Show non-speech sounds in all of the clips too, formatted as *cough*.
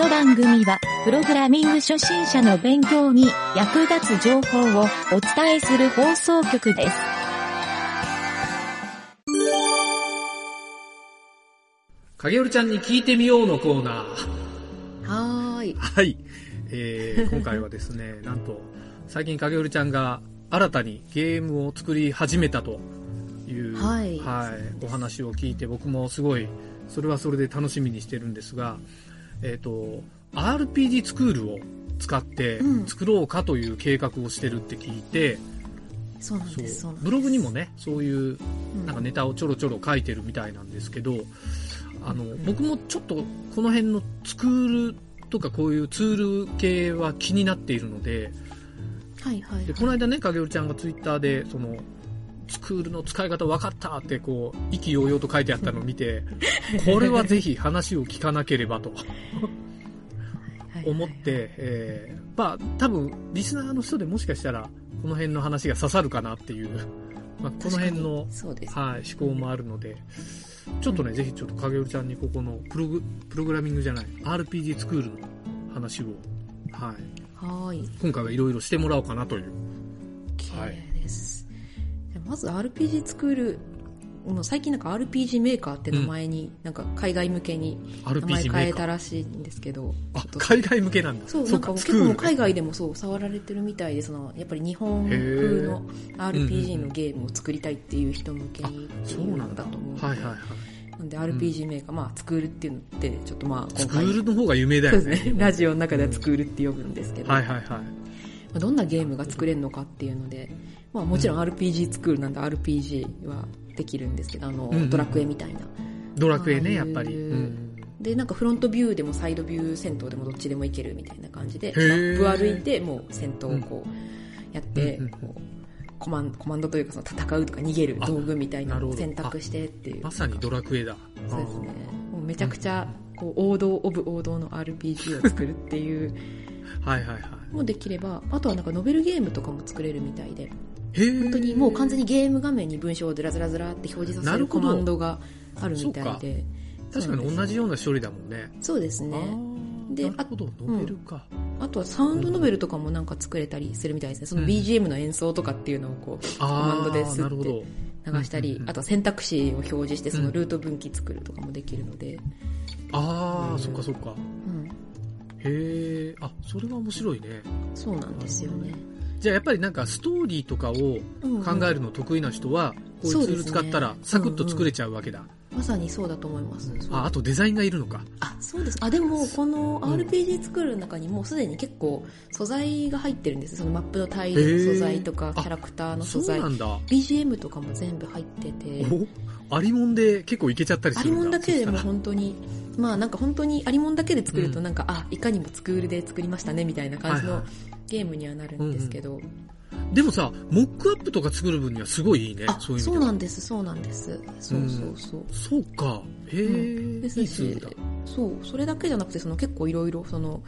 の番組は、プログラミング初心者の勉強に役立つ情報をお伝えする放送局です。影るちゃんに聞いてみようのコーナー。はーい。はい。えー、今回はですね、*laughs* なんと、最近影るちゃんが新たにゲームを作り始めたという、はいはい、お話を聞いて僕もすごい、それはそれで楽しみにしてるんですが、えっ、と、RPG スクールを使ってうん。作ろうかという計画をしてるって聞いて、うなん。そううなんです。ブログにもね、そういううん。なんかネタをちょろちょろ書いてるみたいなんですけど、あの、僕もちょっとこの辺のスクールとかこういうツール系は気になっているので、はいはい、で、この間ね、影織ちゃんがツイッターで、その、スクールの使い方分かったってこう、意気揚々と書いてあったのを見て、*laughs* これはぜひ話を聞かなければとはい思って、えー、まあ、多分、リスナーの人でもしかしたら、この辺の話が刺さるかなっていう、まあ、この辺の、そうです。はい、思考もあるので、ちょっとね、ぜひちょっと影織ちゃんにここのプログ、プログラミングじゃない、RPG スクールの話を、はい、はーい。今回はいろいろしてもらおうかなという。綺はいまず RPG スクール、もう最近なんか RPG メーカーって名前に、なんか海外向けに名前変え。たらしいんですけど、あちょっ、と海外向けなんだ。そう、そうんか、結構海ね。外でもそう、触られてるみたいで、その、やっぱり日本風の RPG のゲームを作りたいっていう人向けにそうなんだ。だと思う。はいはいはい。なんで RPG メーカー、まあ、スクールっていうのって、ちょっとまあ、ス今回、クールの方が有名だよね。ね。ラジオの中ではスクールって呼ぶんですけど、はいはいはい。まあどんなゲームが作れるのかっていうので、まあもちろん RPG スクールなんで RPG はできるんですけど、あの、うんうんドラクエみたいな。ドラクエね、やっぱり。うん。で、なんかフロントビューでもサイドビュー戦闘でもどっちでもいけるみたいな感じで、マーップ歩いてもう戦闘をこうやって、うんうんこうコマンコマンドというかその戦うとか逃げる道具みたいなのを選択してっていう。まさにドラクエだ。そうですね。もうめちゃくちゃこう王道オブ王道の RPG を作るっていうはいはいはい。もできれば、あとはなんかノベルゲームとかも作れるみたいで。本当にもう完全にゲーム画面に文章をずらずらずらって表示させるコマンドがあるみたいで。確かに同じような処理だもんね。そうですね。でなるほど、ノベルか。あとはサウンドノベルとかもなんか作れたりするみたいですね。そのうん BGM の演奏とかっていうのをこう、コマンドでああ、スッて。流したりうんうんう、んあとは選択肢を表示してそのルート分岐作るとかもできるので。ああ、うんそっかそっか。うん。へえ、あ、それは面白いね。そうなんですよね。じゃあやっぱりなんかストーリーとかをうん考えるの得意な人は、こういうツール使ったらサクッと作れちゃうわけだ。まさにそうだと思います。あ、あとデザインがいるのか。あ、そうです。あ、でも、このうん RPG 作る中にもうすでに結構素材が入ってるんです。そのマップのタイルの素材とか、キャラクターのそう素材な、んだ。BGM とかも全部入ってて、おありもんで結構いけちゃったりありするんだ。もんだけでも本当に、まあなんか本当にありもんだけで作るとうんなんか、あ、いかにもスクールで作りましたねみたいな感じのはいはいゲームにはなるんですけど、でもさ、モックアップとか作る分にはすごいいいね。あ、そういうそうなんです、そうなんです。そうそうそう。そうか。へえ、うんですし。そうそれだけじゃなくてその結構いろいろその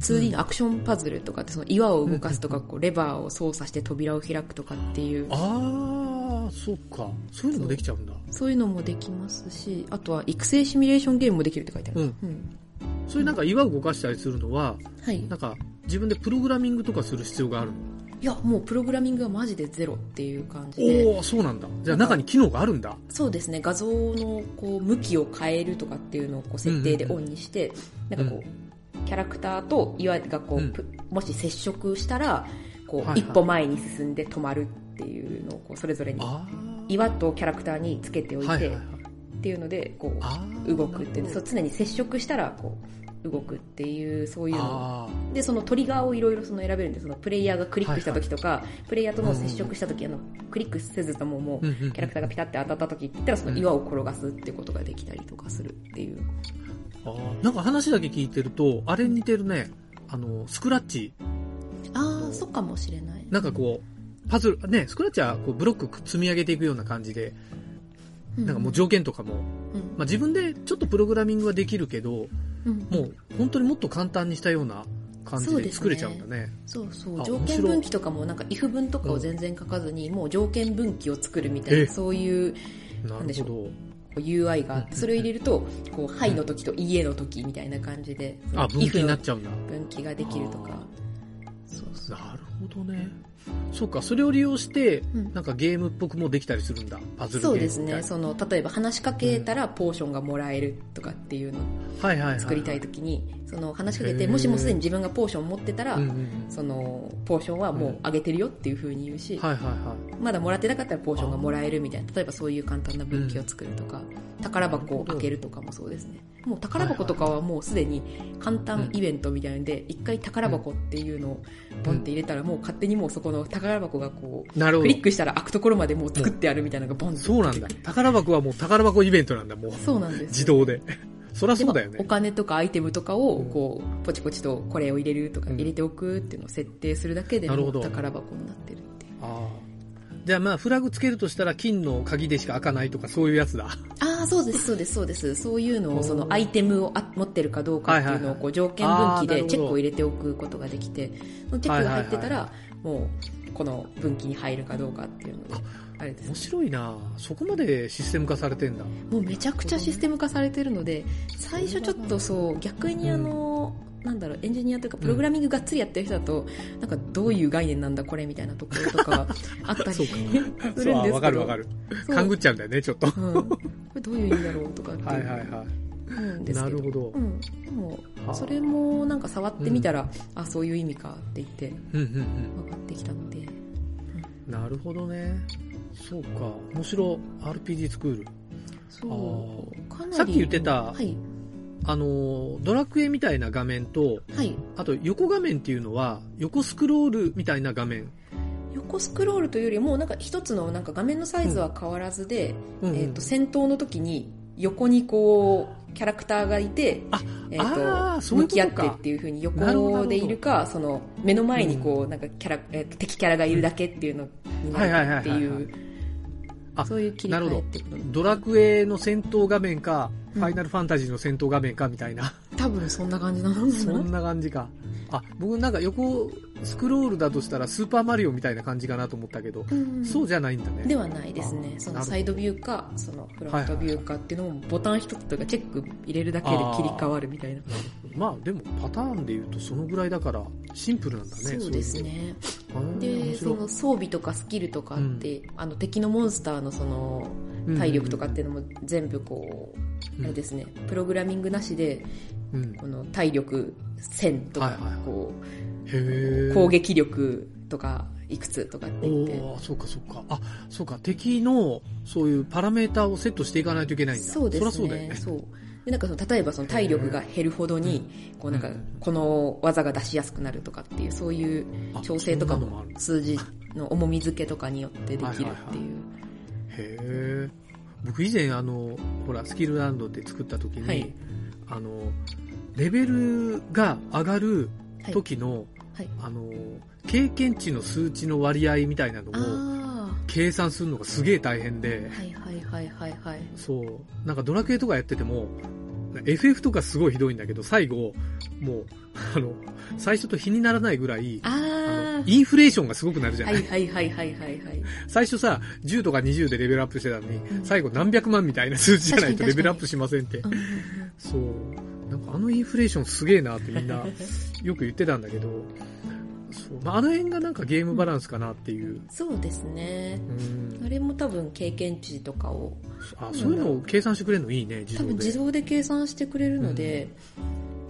2D のアクションパズルとかってその岩を動かすとかこうレバーを操作して扉を開くとかっていう。ああ、そうか。そういうのもできちゃうんだ。そういうのもできますしあとは育成シミュレーションゲームもできるって書いてある、うん。それなんか岩を動かしたりするのは、はい。なんか自分でプログラミングとかする必要があるの？いやもうプログラミングはマジでゼロっていう感じで。おおそうなんだ。じゃあ中に機能があるんだ。そうですね。画像のこう向きを変えるとかっていうのをこう設定でオンにして、なんかこうキャラクターと岩がこう、うん。ぷもし接触したらこう、はいはい。一歩前に進んで止まるっていうのをこうそれぞれにあ岩とキャラクターにつけておいて、あ。はいはいはい。っていうのでこあうー。動くっていうそう常に接触したらこう動くっていうそういうの。あでそのトリガーをいろいろその選べるんでそのプレイヤーがクリックした時とか、プレイヤーとの接触した時あのクリックせずとももううんうんうん。キャラクターがピタって当たった時って言ったらその岩を転がすっていうことができたりとかするっていう。あー。なんか話だけ聞いてると、あれに似てるね。あの、スクラッチ。ああそうかもしれない。なんかこう、パズル、ね、スクラッチはこうブロック積み上げていくような感じで、なんかもう条件とかも、うん。まあ、自分でちょっとプログラミングはできるけど、うん。もう本当にもっと簡単にしたような感じで作れちゃうんだね。そうそう。あ条件分岐とかもなんか if 文とかを全然書かずに、もう条件分岐を作るみたいえなそういうななんでしょるほど。UI があって、うんそれを入れると、こう、はいの時と家の時みたいな感じで、あ、分岐になっゃちゃうんだ。分岐ができるとか。そうそう。なるほどね。そうか、それを利用して、うんなんかゲームっぽくもできたりするんだ。パズルそうですね。その、例えば話しかけたらポーションがもらえるとかっていうのをはいはいはい。作りたい時に、その話しかけて、もしもすでに自分がポーション持ってたら、うんうんうんその、ポーションはもうあげてるよっていう風に言うし、はいはいはい。まだもらってなかったらポーションがもらえるみたいな、例えばそういう簡単な分岐を作るとか、宝箱を開けるとかもそうですね。もう宝箱とかはもうすでに簡単イベントみたいなんで、一回宝箱っていうのをポンって入れたら、もう勝手にもうそこの宝箱がこう、なるほどクリッ。クしたら開くところまでもう作ってあるみたいなのがボンってそうなんだ。宝箱はもう宝箱イベントなんだ、もう。そうなんです。自動で。そりゃでそうだよね。まあお。金とかアイテムとかをうん。こうポチポチとこれを入れるとかうん。入れておくっていうのを設定するだけでも宝箱になってるっていう。ああ。じゃあまあ、フラグつけるとしたら金の鍵でしか開かないとかそういうやつだ。ああそうですそうですそうです。そういうのをそのアイテムをあ持ってるかどうかっていうのをこう条件分岐でチェックを入れておくことができてそのチェックが入ってたはいらもうこの分岐に入るかどうかっていうのであれです面白いなそこまでシステム化されてんだ。もうめちゃくちゃシステム化されてるので、最初ちょっとそう、逆にあの、なんだろう、エンジニアというか、プログラミングがっつりやってる人だと、なんかどういう概念なんだこれみたいなところとか *laughs* あったりするんか。ですけど。わかるわかる。勘ぐっちゃうんだよね、ちょっと。うん。これどういう意味だろうとかってはいはいはい。なるほどう。ん。でもはあ、それもなんか触ってみたら、あ、そういう意味かって言ってうんうん分かってきたので。うん。なるほどね。そうか。面白。RPG スクール。そう。さっき言ってたはい。あの、ドラクエみたいな画面と、はい。あと横画面っていうのは、横スクロールみたいな画面。横スクロールというよりもなんか一つのなんか画面のサイズは変わらずで、うんうんえー、と戦闘の時に横にこうキャラクターがいて、あえあー、と向き合ってっていう風になるほど横でいるかその目の前にこうなんかキャラ、えーと敵キャラがいるだけっていうのになるかってはい。うあそういう切り替えってドラクエの戦闘画面か、うん。ファイナルファンタジーの戦闘画面かみたいな。多分そんな感じなのかな。そんな感じか。あ、僕なんか横スクロールだとしたらスーパーマリオみたいな感じかなと思ったけど、うんそうじゃないんだね。ではないですね。あそのサイドビューか、そのフロントビューかっていうのもボタン一つとかチェック入れるだけで切り替わるみたいな。まあでもパターンで言うとそのぐらいだからシンプルなんだね。そうですね。で、その装備とかスキルとかって、あの敵のモンスターのそのうん体力とかっていうのも全部こう、あれですね、プログラミングなしで、うん。この体力1000とか、はいはいはいこへう、え。攻撃力とかいくつとかって言って。そうかそうか。あ、そうか。敵のそういうパラメーターをセットしていかないといけないんだ。そうですね。そうだよね。そうでなんかその例えばその体力が減るほどに、こうなんかうんこの技が出しやすくなるとかっていうそういうあ調整とかも数字の重み付けとかによってできるっていう。はいはいはいへえ。僕以前あの、ほら、スキルランドって作った時に、はいあの、レベルが上がるはい。時の、はい。あの、経験値の数値の割合みたいなのをあ計算するのがすげえ大変で。あ、、はいはいはいはいはい。そう、なんかドラクエとかやってても、FF とかすごいひどいんだけど、最後、もう、あの、最初と比にならないぐらい、あインフレーションがすごくなるじあ、ゃない、はいはいはいはいはいはい。最初さ、10とか20でレベルアップしてたのに、うん最後何百万みたいな数字じゃないとレベルアップしませんって。うんうんそう。なんかあのインフレーションすげえなってみんなよく言ってたんだけど、そう。まあ、あの辺がなんかゲームバランスかなっていう。そうですね。うん。あれも多分経験値とかをあ、そういうのを計算してくれるのいいね、自動で。多分自動で計算してくれるので、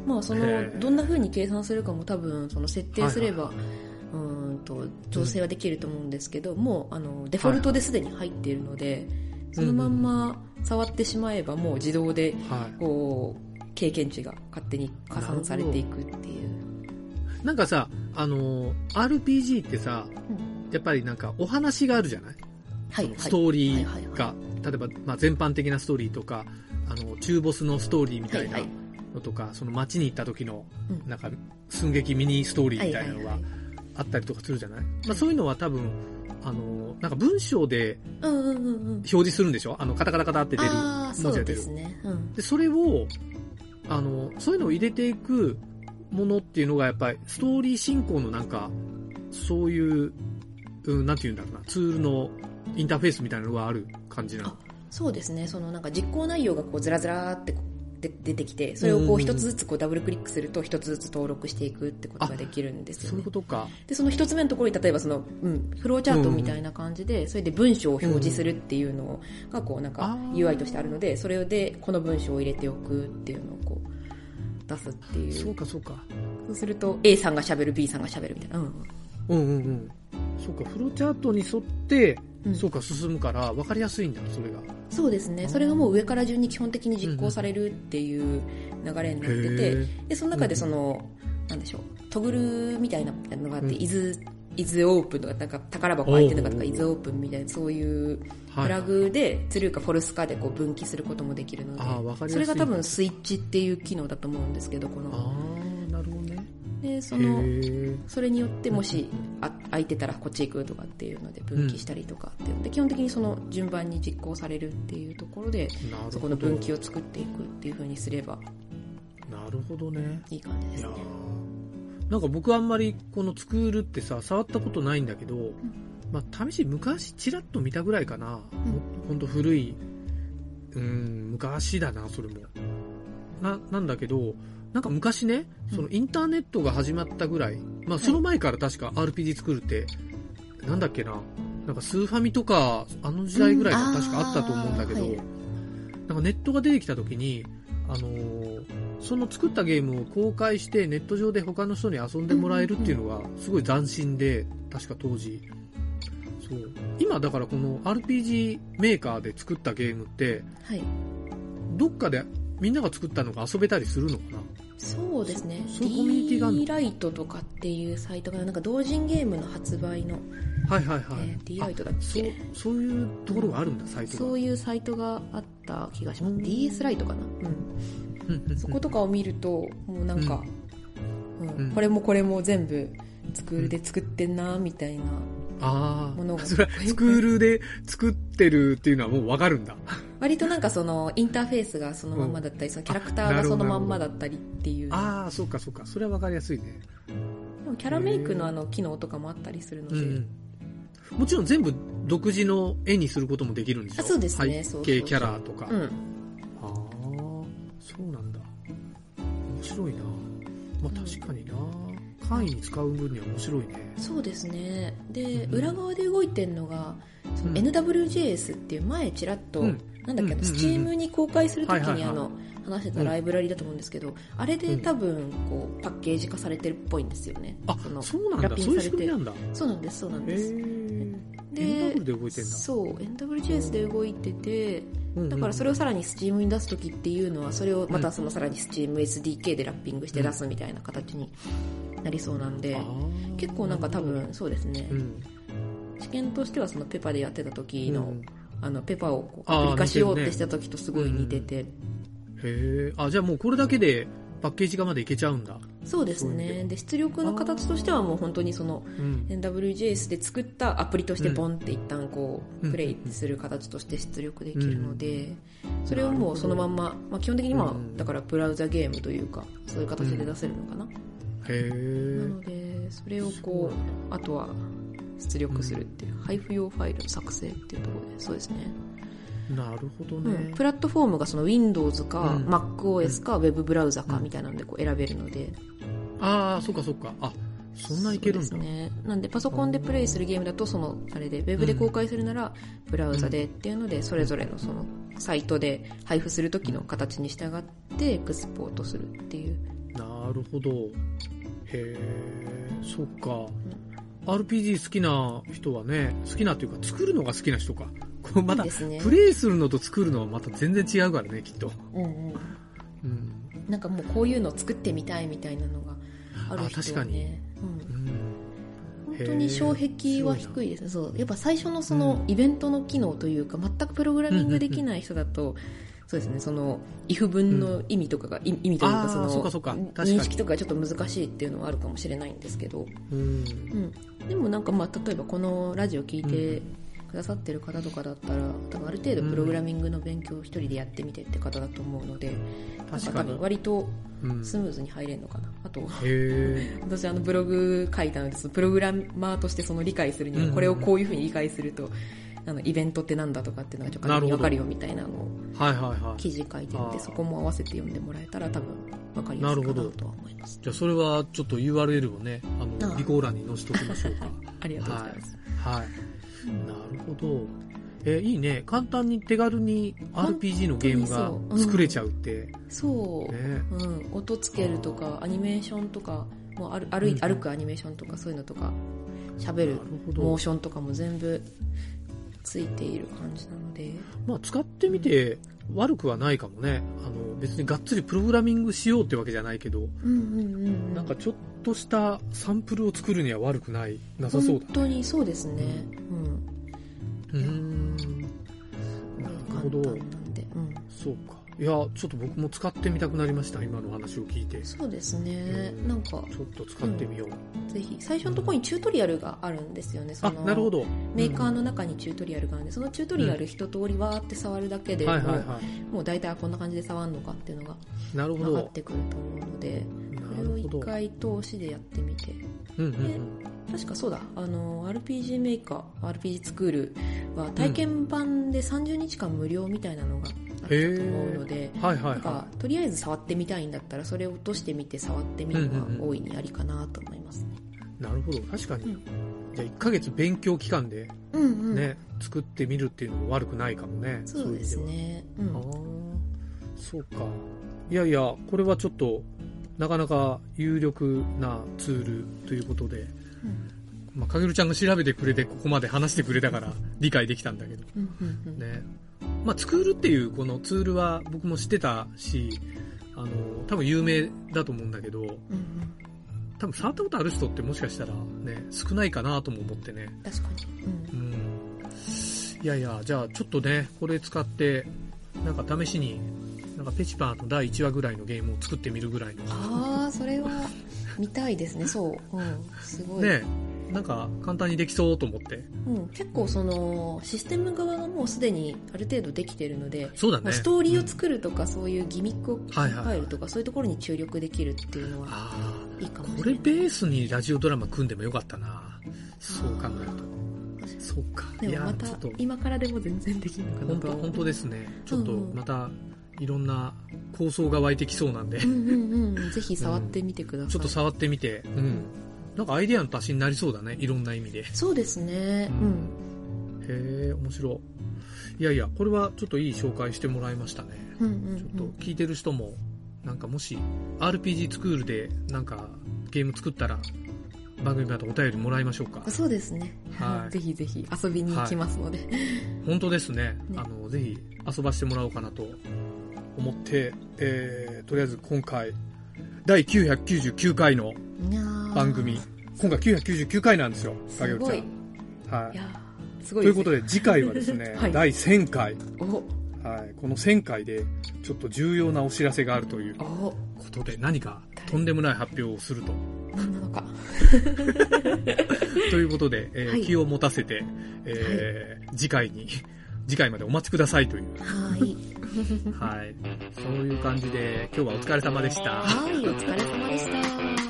まあそのどんな風に計算するかも多分その設定すれば、と調整はできると思うんですけど、もうあのデフォルトですでに入っているので、そのまんま触ってしまえばもう自動ではい。こう経験値が勝手に加算されていくっていう。なんかさ、あのー、RPG ってさ、うん。やっぱりなんかお話があるじゃない？はいはい。ストーリーはいはいが、例えば、まあ、全般的なストーリーとか、あの、中ボスのストーリーみたいなはいはい。のとか、その街に行った時の、うん。なんか、寸劇ミニストーリーみたいなのがはいはいあったりとかするじゃない、まあ、そういうのは多分、あの、なんか文章でうんうんうんうん。表示するんでしょ？あの、カタカタカタって出る文字が出る。ですね。うん。で、それを、あの、そういうのを入れていくものっていうのが、やっぱり、ストーリー進行のなんか、そういう、うん、なんて言うんだろうな、ツールのインターフェースみたいなのがある感じなの。そうですね、そのなんか実行内容がこうずらずらーってで出てきて、それをこう一つずつこうダブルクリックすると一つずつ登録していくってことができるんですよねそういうこ。とか。で、その一つ目のところに例えばその、うん、フローチャートみたいな感じで、それで文章を表示するっていうのがこうなんか UI としてあるので、それでこの文章を入れておくっていうのをこう出すっていう。そうか、そうか。そうすると A さんが喋る B さんが喋るみたいな。うん。うんうんうん。そうか、フローチャートに沿って、うんそうか、進むから、分かりやすいんだ、それが。そうですね。それがもう上から順に基本的に実行されるっていう流れになってて、へで、その中でその、なんでしょう、トグルみたいなのがあって、うんイズ、イズオープンとか、なんか宝箱開いてるのかとか、おうイズオープンみたいな、そういうはいフラグで、ツルーかフォルスかでこう分岐することもできるので、それが多分スイッチっていう機能だと思うんですけど、この、ああ、なるほどね。で、そへの、え。それによってもしあ空いてたらこっち行くとかっていうので分岐したりとかっていうので、基本的にその順番に実行されるっていうところで。そこの分岐を作っていくっていう風にすればなるほどね。いい感じですね。ーなんか僕あんまりこのスクールってさ、触ったことないんだけど、まあ試し昔チラッと見たぐらいかな。ほんと古い、うん、昔だな、それも。な、なんだけど、なんか昔ね、そのインターネットが始まったぐらい、まあその前から確か RPG 作るって、なんだっけな、なんかスーファミとか、あの時代ぐらいが確かあったと思うんだけど、うんはいなんかネットが出てきた時に、あのーその作ったゲームを公開してネット上で他の人に遊んでもらえるっていうのがすごい斬新で、確か当時。そう。今だからこの RPG メーカーで作ったゲームって、はい。どっかでみんなが作ったのが遊べたりするのかなそうですね。そそういうコミュニティがあるの？D ライトとかっていうサイトが、なんか同人ゲームの発売の、はいはいはい。えー D ライトだっそうけ、そういうところがあるんだ、サイトが。そういうサイトがあった気がします。うん DS ライトかな？うん。そことかを見ると、もうなんか、うんうんこれもこれも全部、スクールで作ってんな、みたいな。ああ、ものがそれはスクールで作ってるっていうのはもうわかるんだ。割となんかその、インターフェースがそのまんまだったり、そのキャラクターがそのまんまだったりっていう。ああ、そうかそうか。それはわかりやすいね。でもキャラメイクのあの機能とかもあったりするので、うんもちろん全部独自の絵にすることもできるんでしょ？あそうですね背景キャラとか。うん。ああ、そうなんだ。面白いな。まあ確かにな。簡易に使う分には面白いね。そうですね。で、うん裏側で動いてるのが、そのうん NWJS っていう前ちらっと、うんなんだっけ、あの、うんうんうんうんスチームに公開するときにあの、話してたライブラリだと思うんですけど、あれで多分、こう、パッケージ化されてるっぽいんですよね。あその、そうなんだ。ラッピングされて。そうなんです、そうなんへです。え。で NW で動いてんだ。そう、NWJS で動いてて、だからそれをさらに Steam に出すときっていうのは、それをまたそのさらに Steam SDK でラッピングして出すみたいな形になりそうなんで、結構なんか多分、そうですね、うん。試験としてはそのペパでやってた時の、うんあのペパをこうアプリ化しようっ似てした時とすごい似てて、へえ。あ、じゃあもうこれだけでパッケージ化までいけちゃうんだ。そうですね。で。出力の形としてはもう本当にそのうん。NWJS で作ったアプリとしてうんポンって一旦こううん。プレイする形として出力できるのでそれをもうそのまんま、まあ、基本的にまあうん。だからブラウザゲームというかそういう形で出せるのかな、へえな。のでそれをこうあとは出力するっていう、配布用ファイルの作成っていうところでそうですねなるほどうんね。プラットフォームがその Windows か、うん MacOS か Web ブラウザかうんみたいなのでこう選べるので、ああ、そっかそっか。あ、そんないけるんだ。ね。なんでパソコンでプレイするゲームだとそのあれで Web で公開するならブラウザでっていうのでそれぞれのそのサイトで配布する時の形に従ってエクスポートするっていうなるほど。へえ、そっか。RPG 好きな人はね、好きなっていうか作るのが好きな人か。こうまたねプレイするのと作るのはまた全然違うからね、きっと。うんうんうん。なんかもうこういうの作ってみたいみたいなのがあるあ人確かにはね、うんうん本当に障壁は低いですね。そう。やっぱ最初のそのイベントの機能というか、全くプログラミングできない人だと、そうですね、その、if 文の意味とかが、い意味というか、その、認識とかがちょっと難しいっていうのはあるかもしれないんですけど、うん。うん。でもなんかまあ、例えばこのラジオ聞いてくださってる方とかだったら、多分ある程度プログラミングの勉強を一人でやってみてって方だと思うので、なんか多確かに分割とうん。スムーズに入れるのかな。あと。私あのブログ書いたのでプログラマーとしてその理解するにはうん。これをこういうふうに理解するとあのイベントってなんだとかっていうのがちょっと分かるよみたいなのをはいはいはい。記事書いてるんあー。でそこも合わせて読んでもらえたら多分分かりやすいかなとは思います。じゃあそれはちょっと URL をね、あの、備考欄に載せときましょうか。*laughs* ありがとうございます、はい。なるほど。えーいいね。簡単に手軽に RPG のゲームが作れちゃうって。そう、ね。うん、音つけるとかアニメーションとかもう歩歩いうん歩くアニメーションとかそういうのとか喋るモーションとかも全部ついている感じなので。まあ使ってみて悪くはないかもね。あの、別にがっつりプログラミングしようってわけじゃないけど、うんうんうんうん。なんかちょっとしたサンプルを作るには悪くない、なさそうだ本当にそうですね。うん。うーん。なるほど。なんで、うん、そうか。いや、ちょっと僕も使ってみたくなりました、今の話を聞いて。ちそうですねうんなんかょっと使ってみよう。ぜひ最初のところにチュートリアルがあるんですよねそあ、のなるほど。メーカーの中にチュートリアルがあるんでそのチュートリアル一通りわーって触るだけでもう,、はいはいはい。もう大体こんな感じで触るのかっていうのがなるほど分かっ。てくると思うのでなこれを。一回通しでやってみてうんうんうん。確かそうだあの RPG メーカー RPG スクールは体験版で30日間無料みたいなのがあったと思うので、はいはいなんかはとりあえず触ってみたいんだったらそれを落としてみて触ってみるのが大いにありかなと思いますね。い。なるほど。確かに。うんじゃあ1ヶ月勉強期間でうんうんね、作ってみるっていうのも悪くないかもね。そうですね。うそういう意味では。ああ、そうか。いやいや、これはちょっと、なかなか有力なツールということで、うんまあ、かげるちゃんが調べてくれて、ここまで話してくれたから理解できたんだけど。うんうんうんね。まあ、ツクールっていうこのツールは僕も知ってたし、あの、多分有名だと思うんだけど、うんうん多分触ったことある人ってもしかしたらね、少ないかなとも思ってね。確かに。うんうん。いやいや、じゃあちょっとね、これ使って、なんか試しに、なんかペチパーの第1話ぐらいのゲームを作ってみるぐらいの。ああ、それは見たいですね。そう。うん。すごい。ねなんか簡単にできそうと思って。うん、結構そのシステム側がもうすでにある程度できてるので、そうだね。まあストーリーを作るとか、そういうギミックを考はいはいはいえるとか、そういうところに注力できるっていうのはあいいかあ、もしれない。これベースにラジオドラマ組んでもよかったな。そう考えると。そうか。いや、でもまた今からでも全然できるのかな本当と本当ですね。ちょっとうんうんまた、いろんな構想が湧いてきそうなんで、うんうんうん。ぜひ触ってみてください。*laughs* ちょっと触ってみて、うん。なんかアイディアの足しになりそうだね。いろんな意味で。そうですね。ううんん。へえ、面白い。いやいや、これはちょっといい紹介してもらいましたね。うんうんちょっと聞いてる人も、なんかもし、RPG スクールでなんかゲーム作ったら、番組またお便りもらいましょうかうん。。そうですね。はいぜひぜひ遊びに行きますので。本当ですね。ねあの、ぜひ遊ばしてもらおうかなと思って、えー、とりあえず今回、第999回の番組、今回999回なんですよ、す影ごい。ちゃん。はいい。すごいということで、次回はですね、*laughs* はい第1000回、お、はい、この1000回で、ちょっと重要なお知らせがあるというお、ことで、何かとんでもない発表をすると。何なのか。*laughs* ということで、えーはい気を持たせて、えー次回に、次回までお待ちくださいという、はい。はい、そういう感じで、今日はお疲れ様でした。はい、お疲れ様でした。